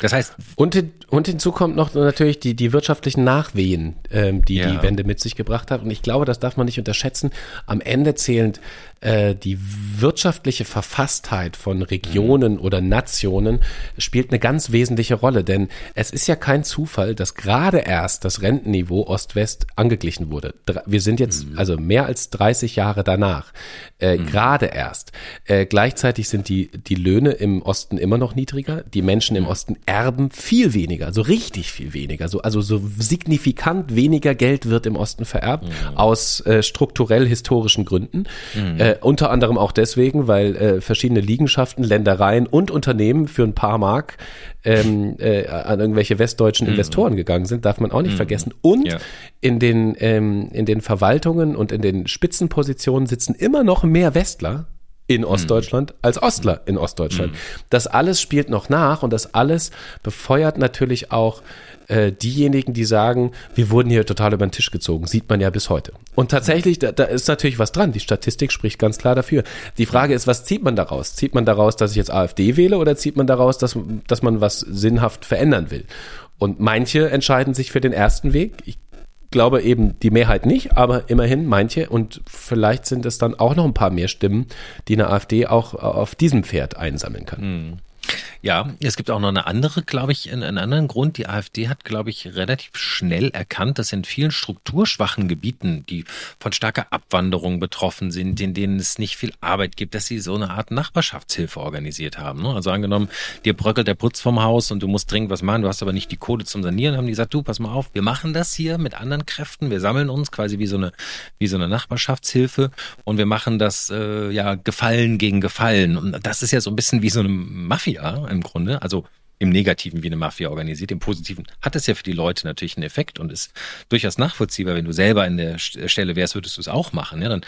Das heißt, und, und hinzu kommt noch natürlich die, die wirtschaftlichen Nachwehen, ähm, die ja. die Wende mit sich gebracht hat. Und ich glaube, das darf man nicht unterschätzen. Am Ende zählend äh, die wirtschaftliche Verfasstheit von Regionen mhm. oder Nationen spielt eine ganz wesentliche Rolle. Denn es ist ja kein Zufall, dass gerade erst das Rentenniveau Ost-West angeglichen wurde. Wir sind jetzt mhm. also mehr als 30 Jahre danach. Äh, mhm. Gerade erst. Äh, gleichzeitig sind die, die Löhne im Osten immer noch niedriger. Die Menschen im Osten erben viel weniger, so richtig viel weniger. So, also so signifikant weniger Geld wird im Osten vererbt mhm. aus äh, strukturell historischen Gründen. Mhm. Äh, unter anderem auch deswegen, weil äh, verschiedene Liegenschaften, Ländereien und Unternehmen für ein paar Mark ähm, äh, an irgendwelche westdeutschen mhm. Investoren gegangen sind, darf man auch nicht mhm. vergessen. Und ja. in den ähm, in den Verwaltungen und in den Spitzenpositionen sitzen immer noch mehr Westler in Ostdeutschland als Ostler in Ostdeutschland. Das alles spielt noch nach und das alles befeuert natürlich auch äh, diejenigen, die sagen, wir wurden hier total über den Tisch gezogen, sieht man ja bis heute. Und tatsächlich, da, da ist natürlich was dran. Die Statistik spricht ganz klar dafür. Die Frage ist, was zieht man daraus? Zieht man daraus, dass ich jetzt AfD wähle oder zieht man daraus, dass, dass man was sinnhaft verändern will? Und manche entscheiden sich für den ersten Weg. Ich glaube eben die Mehrheit nicht, aber immerhin manche und vielleicht sind es dann auch noch ein paar mehr Stimmen, die eine AfD auch auf diesem Pferd einsammeln kann. Ja, es gibt auch noch eine andere, glaube ich, einen anderen Grund. Die AfD hat, glaube ich, relativ schnell erkannt, dass in vielen strukturschwachen Gebieten, die von starker Abwanderung betroffen sind, in denen es nicht viel Arbeit gibt, dass sie so eine Art Nachbarschaftshilfe organisiert haben. Ne? Also angenommen, dir bröckelt der Putz vom Haus und du musst dringend was machen, du hast aber nicht die Kohle zum Sanieren, haben die gesagt, du, pass mal auf, wir machen das hier mit anderen Kräften, wir sammeln uns quasi wie so eine, wie so eine Nachbarschaftshilfe und wir machen das, äh, ja, Gefallen gegen Gefallen. Und das ist ja so ein bisschen wie so eine Mafia im Grunde. Also im Negativen wie eine Mafia organisiert. Im Positiven hat es ja für die Leute natürlich einen Effekt und ist durchaus nachvollziehbar. Wenn du selber in der Stelle wärst, würdest du es auch machen. Ja, dann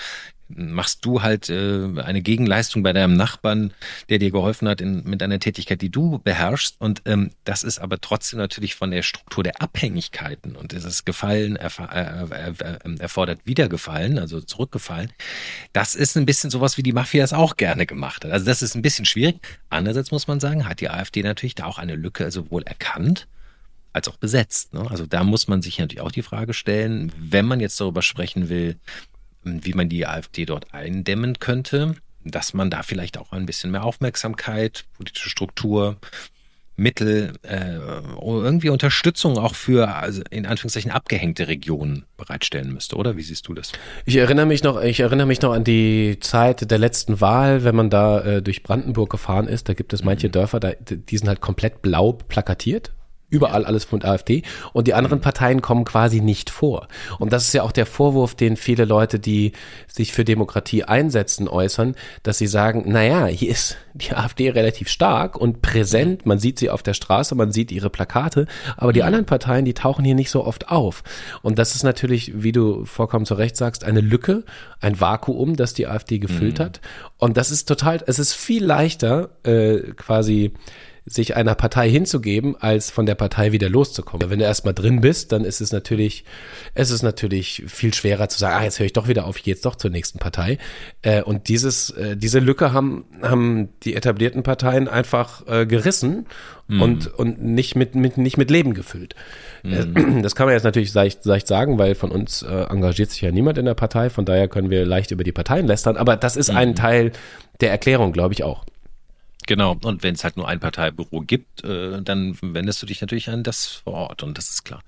machst du halt äh, eine Gegenleistung bei deinem Nachbarn, der dir geholfen hat in, mit einer Tätigkeit, die du beherrschst. Und ähm, das ist aber trotzdem natürlich von der Struktur der Abhängigkeiten und dieses Gefallen erf äh, äh, äh, erfordert Wiedergefallen, also zurückgefallen. Das ist ein bisschen sowas, wie die Mafia es auch gerne gemacht hat. Also das ist ein bisschen schwierig. Andererseits muss man sagen, hat die AfD natürlich da auch eine Lücke sowohl erkannt, als auch besetzt. Ne? Also da muss man sich natürlich auch die Frage stellen, wenn man jetzt darüber sprechen will, wie man die AfD dort eindämmen könnte, dass man da vielleicht auch ein bisschen mehr Aufmerksamkeit, politische Struktur, Mittel, äh, irgendwie Unterstützung auch für also in Anführungszeichen abgehängte Regionen bereitstellen müsste, oder? Wie siehst du das? Ich erinnere mich noch, ich erinnere mich noch an die Zeit der letzten Wahl, wenn man da äh, durch Brandenburg gefahren ist, da gibt es manche mhm. Dörfer, da, die sind halt komplett blau plakatiert Überall alles von AfD. Und die anderen Parteien kommen quasi nicht vor. Und das ist ja auch der Vorwurf, den viele Leute, die sich für Demokratie einsetzen, äußern, dass sie sagen, naja, hier ist die AfD relativ stark und präsent. Man sieht sie auf der Straße, man sieht ihre Plakate. Aber die anderen Parteien, die tauchen hier nicht so oft auf. Und das ist natürlich, wie du vollkommen zu Recht sagst, eine Lücke, ein Vakuum, das die AfD gefüllt mhm. hat. Und das ist total, es ist viel leichter, äh, quasi sich einer Partei hinzugeben, als von der Partei wieder loszukommen. Wenn du erstmal drin bist, dann ist es natürlich, es ist natürlich viel schwerer zu sagen, ah, jetzt höre ich doch wieder auf, ich gehe jetzt doch zur nächsten Partei. Äh, und dieses, äh, diese Lücke haben, haben die etablierten Parteien einfach äh, gerissen mhm. und, und nicht mit, mit, nicht mit Leben gefüllt. Mhm. [CLEARS THROAT] Das kann man jetzt natürlich leicht, leicht sagen, weil von uns äh, engagiert sich ja niemand in der Partei, von daher können wir leicht über die Parteien lästern, aber das ist mhm. ein Teil der Erklärung, glaube ich auch. Genau, und wenn es halt nur ein Parteibüro gibt, äh, dann wendest du dich natürlich an das vor Ort und das ist klar.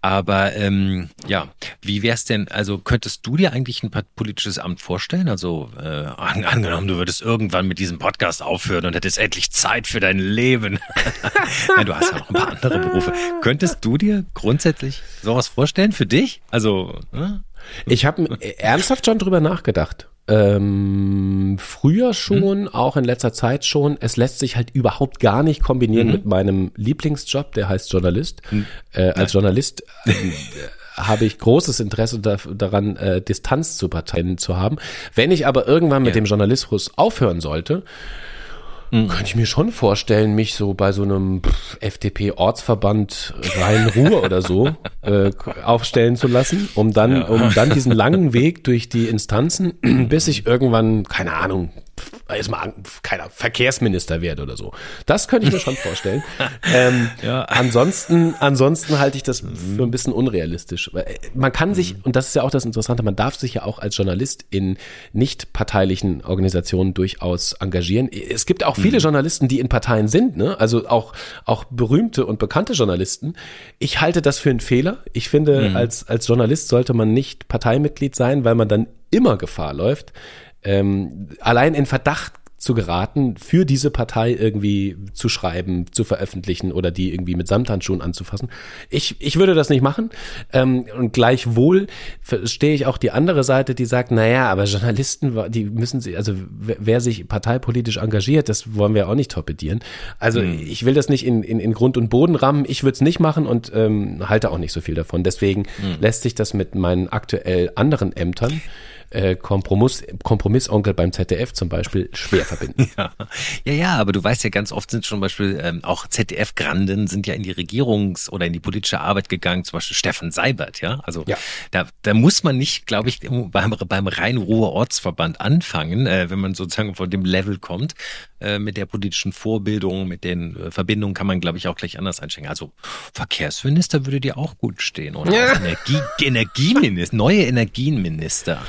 Aber ähm, ja, wie wär's denn, also könntest du dir eigentlich ein politisches Amt vorstellen? Also äh, an, angenommen, du würdest irgendwann mit diesem Podcast aufhören und hättest endlich Zeit für dein Leben. [LAUGHS] Nein, du hast ja noch ein paar andere Berufe. Könntest du dir grundsätzlich sowas vorstellen für dich? Also, äh? Ich habe ernsthaft schon drüber nachgedacht. Ähm, früher schon, mhm. auch in letzter Zeit schon. Es lässt sich halt überhaupt gar nicht kombinieren mhm. mit meinem Lieblingsjob, der heißt Journalist. Mhm. Äh, als Journalist äh, [LAUGHS] habe ich großes Interesse da, daran, äh, Distanz zu Parteien zu haben. Wenn ich aber irgendwann mit ja. dem Journalismus aufhören sollte, Mhm. Könnte ich mir schon vorstellen, mich so bei so einem FDP-Ortsverband Rhein-Ruhr oder so [LAUGHS] äh, aufstellen zu lassen, um dann, ja. um dann diesen langen Weg durch die Instanzen, [CLEARS THROAT] bis ich irgendwann, keine Ahnung, erstmal keiner Verkehrsminister werde oder so. Das könnte ich mir schon vorstellen. [LAUGHS] ähm, ja. Ansonsten, ansonsten halte ich das für ein bisschen unrealistisch. Äh, man kann sich, mhm. und das ist ja auch das Interessante, man darf sich ja auch als Journalist in nicht parteilichen Organisationen durchaus engagieren. Es gibt auch viele mhm. Journalisten, die in Parteien sind, ne? Also auch, auch berühmte und bekannte Journalisten. Ich halte das für einen Fehler. Ich finde, mhm. als, als Journalist sollte man nicht Parteimitglied sein, weil man dann immer Gefahr läuft, ähm, allein in Verdacht zu geraten, für diese Partei irgendwie zu schreiben, zu veröffentlichen oder die irgendwie mit Samthandschuhen anzufassen. Ich, ich würde das nicht machen. Ähm, und gleichwohl verstehe ich auch die andere Seite, die sagt, naja, aber Journalisten, die müssen sie, also wer sich parteipolitisch engagiert, das wollen wir auch nicht torpedieren. Also mhm. ich will das nicht in, in, in Grund und Boden rammen. Ich würde es nicht machen und ähm, halte auch nicht so viel davon. Deswegen mhm. lässt sich das mit meinen aktuell anderen Ämtern äh, Kompromiss, Kompromissonkel beim ZDF zum Beispiel schwer verbinden. [LAUGHS] Ja. ja, ja, aber du weißt ja, ganz oft sind zum Beispiel ähm, auch ZDF-Granden sind ja in die Regierungs- oder in die politische Arbeit gegangen, zum Beispiel Stefan Seibert, ja. Also ja. Da, da muss man nicht, glaube ich, beim, beim Rhein-Ruhr Ortsverband anfangen, äh, wenn man sozusagen von dem Level kommt. Äh, mit der politischen Vorbildung, mit den äh, Verbindungen kann man, glaube ich, auch gleich anders einsteigen. Also Verkehrsminister würde dir auch gut stehen, oder? Ja. Energie, Energieminister, neue Energienminister.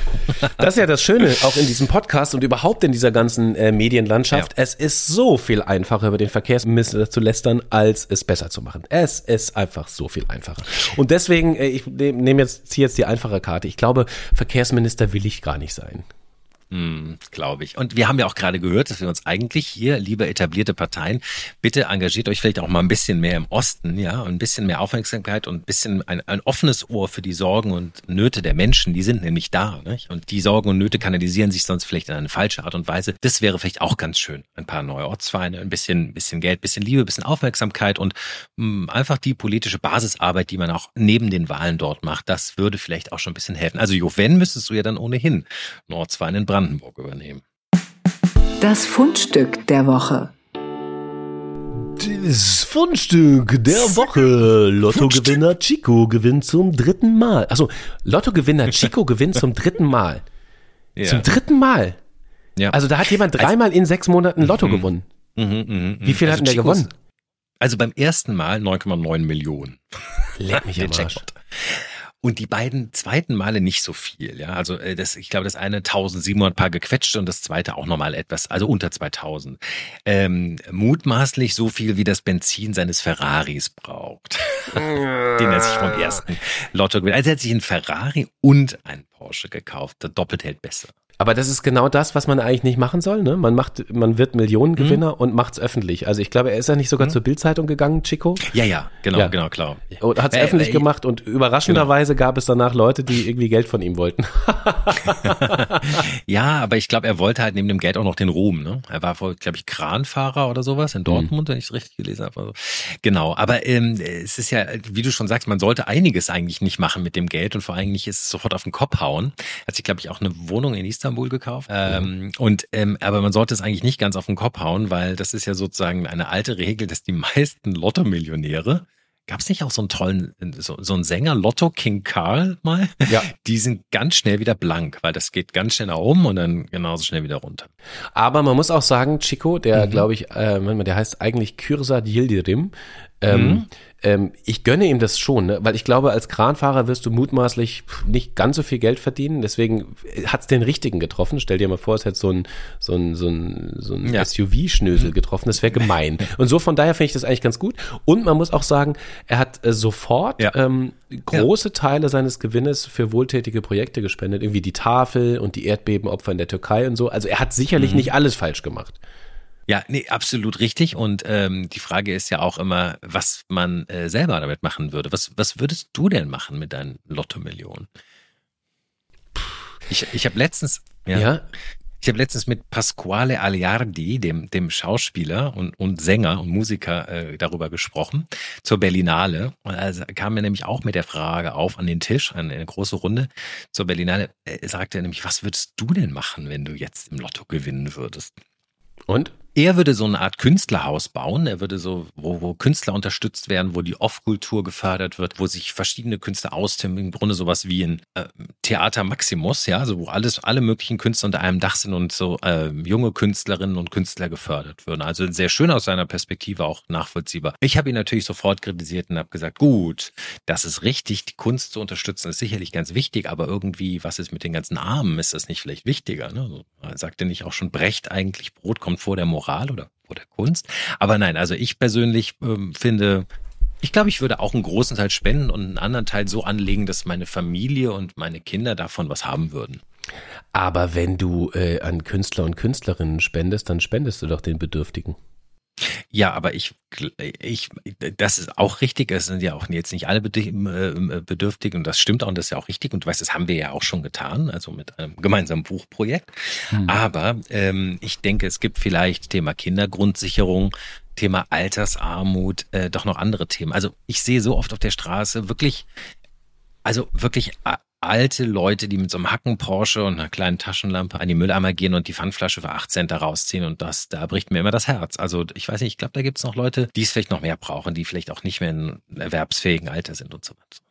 Das ist ja das Schöne, auch in diesem Podcast und überhaupt in dieser ganzen äh, Medienlandschaft. Ja. Es ist so viel einfacher, über den Verkehrsminister zu lästern, als es besser zu machen. Es ist einfach so viel einfacher. Und deswegen, äh, ich nehme jetzt, ziehe jetzt die einfache Karte. Ich glaube, Verkehrsminister will ich gar nicht sein. Hm, Glaube ich. Und wir haben ja auch gerade gehört, dass wir uns eigentlich hier, liebe etablierte Parteien, bitte engagiert euch vielleicht auch mal ein bisschen mehr im Osten, ja, ein bisschen mehr Aufmerksamkeit und ein bisschen ein, ein offenes Ohr für die Sorgen und Nöte der Menschen. Die sind nämlich da, nicht? Und die Sorgen und Nöte kanalisieren sich sonst vielleicht in eine falsche Art und Weise. Das wäre vielleicht auch ganz schön. Ein paar neue Ortsvereine, ein bisschen, bisschen Geld, bisschen Liebe, bisschen Aufmerksamkeit und mh, hm, einfach die politische Basisarbeit, die man auch neben den Wahlen dort macht. Das würde vielleicht auch schon ein bisschen helfen. Also, Jo, wenn müsstest du ja dann ohnehin ein Ortsverein in Brandenburg übernehmen. Das Fundstück der Woche. Das Fundstück der Woche. Lottogewinner Chico gewinnt zum dritten Mal. Also Lottogewinner Chico [LAUGHS] gewinnt zum dritten Mal. Ja. Zum dritten Mal. Ja. Also da hat jemand dreimal in sechs Monaten Lotto mhm. gewonnen. Mhm, mh, mh. Wie viel also hat denn der gewonnen? Also beim ersten Mal 9,9 Millionen. Leck mich [LAUGHS] am Arsch. Und die beiden zweiten Male nicht so viel. Ja, also äh, das, ich glaube, das eine 1700 Paar gequetscht und das zweite auch nochmal etwas, also unter 2000. Ähm, mutmaßlich so viel, wie das Benzin seines Ferraris braucht, [LAUGHS] den er sich vom ersten Lotto gewinnt. Also er hat sich einen Ferrari und einen Porsche gekauft. Der doppelt hält besser. Aber das ist genau das, was man eigentlich nicht machen soll. Ne? Man macht, man wird Millionengewinner mhm. und macht's öffentlich. Also ich glaube, er ist ja nicht sogar mhm. zur Bildzeitung gegangen, Chico. Ja, ja, genau, ja. genau, klar. Und hat's äh, öffentlich äh, gemacht und überraschenderweise genau. gab es danach Leute, die irgendwie Geld von ihm wollten. [LAUGHS] ja, aber ich glaube, er wollte halt neben dem Geld auch noch den Ruhm. Ne? Er war wohl, glaube ich, Kranfahrer oder sowas in mhm. Dortmund, mhm. wenn ich es richtig gelesen habe. Also, genau, aber ähm, es ist ja, wie du schon sagst, man sollte einiges eigentlich nicht machen mit dem Geld und vor allem nicht es sofort auf den Kopf hauen. Er hat sich, glaube ich, auch eine Wohnung in Istanbul Istanbul gekauft. Ähm, und ähm, aber man sollte es eigentlich nicht ganz auf den Kopf hauen, weil das ist ja sozusagen eine alte Regel, dass die meisten Lotto-Millionäre Gab es nicht auch so einen tollen, so, so einen Sänger, Lotto King Karl mal? Ja. [LAUGHS] Die sind ganz schnell wieder blank, weil das geht ganz schnell nach oben und dann genauso schnell wieder runter. Aber man muss auch sagen, Chico, der mhm. glaube ich, äh, der heißt eigentlich Kürsad Yildirim, ähm, mhm. Ähm, ich gönne ihm das schon, ne? weil ich glaube, als Kranfahrer wirst du mutmaßlich nicht ganz so viel Geld verdienen. Deswegen hat es den richtigen getroffen. Stell dir mal vor, es hätte so ein, so ein, so ein, so ein ja. SUV-Schnösel getroffen. Das wäre gemein. Und so von daher finde ich das eigentlich ganz gut. Und man muss auch sagen, er hat äh, sofort ja. ähm, große ja. Teile seines Gewinnes für wohltätige Projekte gespendet. Irgendwie die Tafel und die Erdbebenopfer in der Türkei und so. Also er hat sicherlich mhm. nicht alles falsch gemacht. Ja, nee, absolut richtig. Und ähm, die Frage ist ja auch immer, was man äh, selber damit machen würde. Was, was würdest du denn machen mit deinen Lotto-Millionen? Ich, ich habe letztens, ja, ja, ich habe letztens mit Pasquale Aliardi, dem, dem Schauspieler und, und Sänger und Musiker, äh, darüber gesprochen, zur Berlinale. Und also kam mir nämlich auch mit der Frage auf an den Tisch, an eine große Runde. Zur Berlinale äh, sagte er nämlich, was würdest du denn machen, wenn du jetzt im Lotto gewinnen würdest? Und? Er würde so eine Art Künstlerhaus bauen. Er würde so, wo, wo Künstler unterstützt werden, wo die Off-Kultur gefördert wird, wo sich verschiedene Künstler austimmen. Im Grunde sowas wie ein äh, Theater Maximus, ja, also wo alles, alle möglichen Künstler unter einem Dach sind und so äh, junge Künstlerinnen und Künstler gefördert würden. Also sehr schön aus seiner Perspektive auch nachvollziehbar. Ich habe ihn natürlich sofort kritisiert und habe gesagt, gut, das ist richtig, die Kunst zu unterstützen ist sicherlich ganz wichtig, aber irgendwie, was ist mit den ganzen Armen? Ist das nicht vielleicht wichtiger? Ne? So, sagte nicht auch schon Brecht eigentlich, Brot kommt vor der Moral. Moral oder, oder Kunst. Aber nein, also ich persönlich ähm, finde, ich glaube, ich würde auch einen großen Teil spenden und einen anderen Teil so anlegen, dass meine Familie und meine Kinder davon was haben würden. Aber wenn du äh, an Künstler und Künstlerinnen spendest, dann spendest du doch den Bedürftigen. Ja, aber ich, ich, das ist auch richtig. Es sind ja auch jetzt nicht alle äh, bedürftig und das stimmt auch und das ist ja auch richtig. Und du weißt, das haben wir ja auch schon getan, also mit einem gemeinsamen Buchprojekt. Hm. Aber ähm, ich denke, es gibt vielleicht Thema Kindergrundsicherung, Thema Altersarmut, äh, doch noch andere Themen. Also ich sehe so oft auf der Straße wirklich, also wirklich alte Leute, die mit so einem Hacken Porsche und einer kleinen Taschenlampe an die Mülleimer gehen und die Pfandflasche für 8 Cent da rausziehen und das, da bricht mir immer das Herz. Also ich weiß nicht, ich glaube, da gibt es noch Leute, die es vielleicht noch mehr brauchen, die vielleicht auch nicht mehr in erwerbsfähigen Alter sind und so weiter.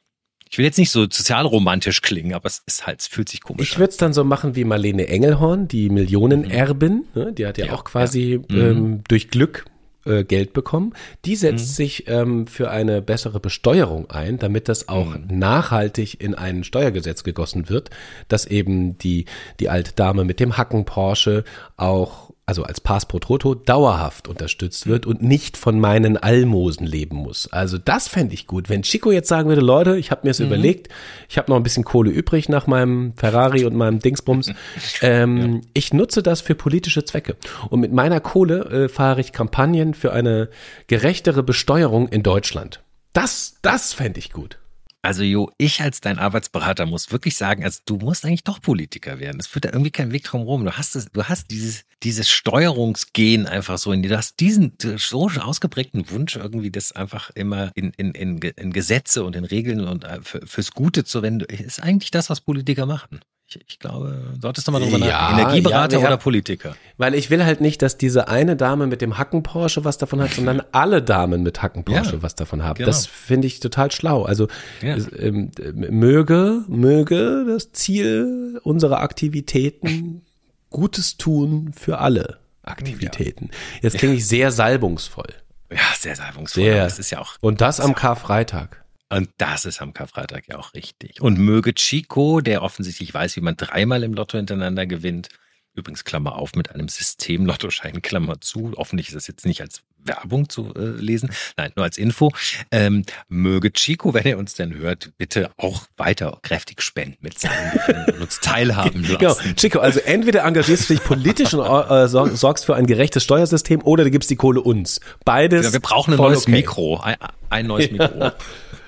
Ich will jetzt nicht so sozialromantisch klingen, aber es ist halt, es fühlt sich komisch Ich würde es dann so machen wie Marlene Engelhorn, die Millionenerbin. Mhm. Ne? Die hat ja, ja auch quasi ja. Ähm, mhm. durch Glück äh, Geld bekommen. Die setzt mhm. sich ähm, für eine bessere Besteuerung ein, damit das auch mhm. nachhaltig in ein Steuergesetz gegossen wird, dass eben die, die alte Dame mit dem Hacken Porsche auch also als Pass pro Toto, dauerhaft unterstützt wird und nicht von meinen Almosen leben muss. Also das fände ich gut. Wenn Chico jetzt sagen würde, Leute, ich habe mir es mhm. überlegt, ich habe noch ein bisschen Kohle übrig nach meinem Ferrari und meinem Dingsbums, [LAUGHS] ähm, ja. ich nutze das für politische Zwecke. Und mit meiner Kohle äh, fahre ich Kampagnen für eine gerechtere Besteuerung in Deutschland. Das, das fände ich gut. Also Jo, ich als dein Arbeitsberater muss wirklich sagen, also du musst eigentlich doch Politiker werden. Es führt da irgendwie kein Weg drum rum. Du hast es, du hast dieses, dieses Steuerungsgen einfach so in dir. Du hast diesen so ausgeprägten Wunsch irgendwie, das einfach immer in, in, in, in Gesetze und in Regeln und äh, für, fürs Gute zu wenden. Ist eigentlich das, was Politiker machen. Ich, ich glaube, solltest du mal drüber ja, nachdenken. Energieberater ja, oder Politiker? Weil ich will halt nicht, dass diese eine Dame mit dem Hacken Porsche was davon hat, sondern [LAUGHS] alle Damen mit Hacken Porsche ja, was davon haben. Genau. Das finde ich total schlau. Also es, ähm, möge, möge das Ziel unserer Aktivitäten [LAUGHS] Gutes tun für alle Aktivitäten. Jetzt klinge ich sehr salbungsvoll. Ja, sehr salbungsvoll. Sehr. Das ist ja auch. Und das am Karfreitag. Und das ist am Karfreitag ja auch richtig. Und möge Chico, der offensichtlich weiß, wie man dreimal im Lotto hintereinander gewinnt, übrigens Klammer auf mit einem System Lottoschein Klammer zu, hoffentlich ist das jetzt nicht als Werbung zu äh, lesen, nein, nur als Info, ähm, möge Chico, wenn er uns denn hört, bitte auch weiter kräftig spenden mit seinen und uns teilhaben [LAUGHS] lassen. Genau, Chico, also entweder engagierst du dich politisch und äh, sorgst für ein gerechtes Steuersystem oder du gibst die Kohle uns. Beides. Ja, wir brauchen ein neues okay. Mikro, ein, ein neues Mikro.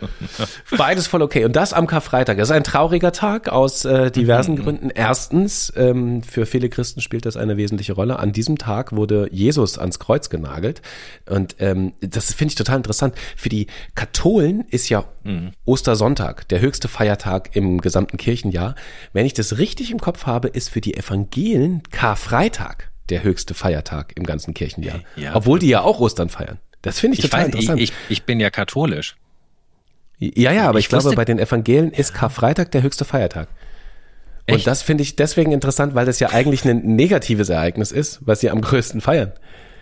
[LAUGHS] Beides voll okay. Und das am Karfreitag. Das ist ein trauriger Tag aus äh, diversen mhm. Gründen. Erstens, ähm, für viele Christen spielt das eine wesentliche Rolle. An diesem Tag wurde Jesus ans Kreuz genagelt. Und ähm, das finde ich total interessant. Für die Katholen ist ja mhm. Ostersonntag der höchste Feiertag im gesamten Kirchenjahr. Wenn ich das richtig im Kopf habe, ist für die Evangelen Karfreitag der höchste Feiertag im ganzen Kirchenjahr. Ja, Obwohl die ja auch Ostern feiern. Das finde ich, ich total weiß, interessant. Ich, ich, bin ja katholisch. Ja, ja, aber ich, ich glaube, bei den Evangelien ist Karfreitag der höchste Feiertag. Echt? Und das finde ich deswegen interessant, weil das ja eigentlich ein negatives Ereignis ist, was sie am größten feiern.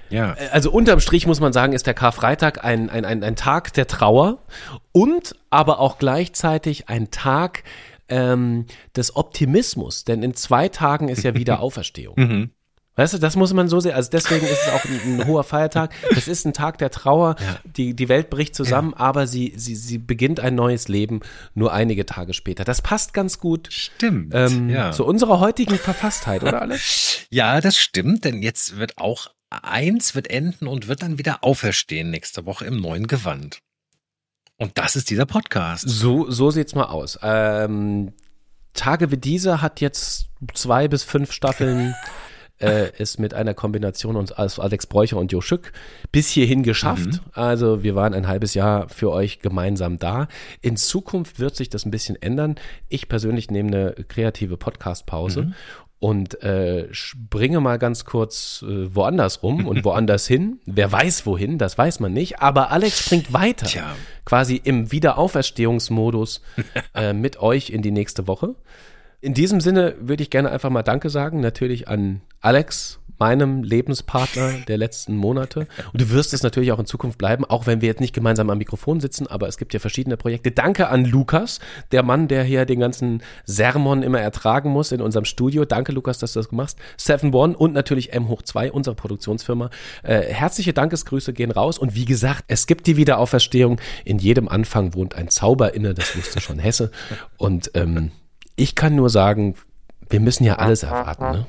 Ja. Also unterm Strich muss man sagen, ist der Karfreitag ein, ein, ein, ein Tag der Trauer und aber auch gleichzeitig ein Tag ähm, des Optimismus, denn in zwei Tagen ist ja [LAUGHS] wieder Auferstehung. mhm. Weißt du, das muss man so sehen. Also deswegen ist es auch ein, ein hoher Feiertag. Das ist ein Tag der Trauer. Ja. Die, die Welt bricht zusammen, ja. aber sie, sie, sie beginnt ein neues Leben nur einige Tage später. Das passt ganz gut. Stimmt. Ähm, ja. Zu unserer heutigen Verfasstheit, oder Alex? Ja, das stimmt, denn jetzt wird auch eins wird enden und wird dann wieder auferstehen nächste Woche im neuen Gewand. Und das ist dieser Podcast. So, so sieht's mal aus. Ähm, Tage wie diese hat jetzt zwei bis fünf Staffeln [LAUGHS] äh, es mit einer Kombination uns als Alex Bräucher und Jo Schück bis hierhin geschafft. Mhm. Also wir waren ein halbes Jahr für euch gemeinsam da. In Zukunft wird sich das ein bisschen ändern. Ich persönlich nehme eine kreative Podcast-Pause mhm und äh, springe mal ganz kurz äh, woanders rum und [LAUGHS] woanders hin. Wer weiß wohin, das weiß man nicht. Aber Alex springt weiter, Tja. quasi im Wiederauferstehungsmodus [LAUGHS] äh, mit euch in die nächste Woche. In diesem Sinne würde ich gerne einfach mal Danke sagen, natürlich an Alex, meinem Lebenspartner der letzten Monate. Und du wirst es natürlich auch in Zukunft bleiben, auch wenn wir jetzt nicht gemeinsam am Mikrofon sitzen, aber es gibt ja verschiedene Projekte. Danke an Lukas, der Mann, der hier den ganzen Sermon immer ertragen muss in unserem Studio. Danke, Lukas, dass du das machst. Seven One und natürlich M hoch 2, unsere Produktionsfirma. Äh, herzliche Dankesgrüße gehen raus. Und wie gesagt, es gibt die Wiederauferstehung. In jedem Anfang wohnt ein Zauber inne, das wusste schon Hesse. Und ähm, ich kann nur sagen, wir müssen ja alles erwarten, ne?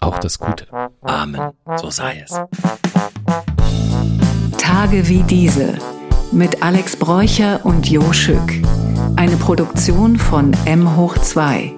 Auch das Gute. Amen. So sei es. Tage wie diese mit Alex Bräucher und Jo Schück. Eine Produktion von M hoch 2.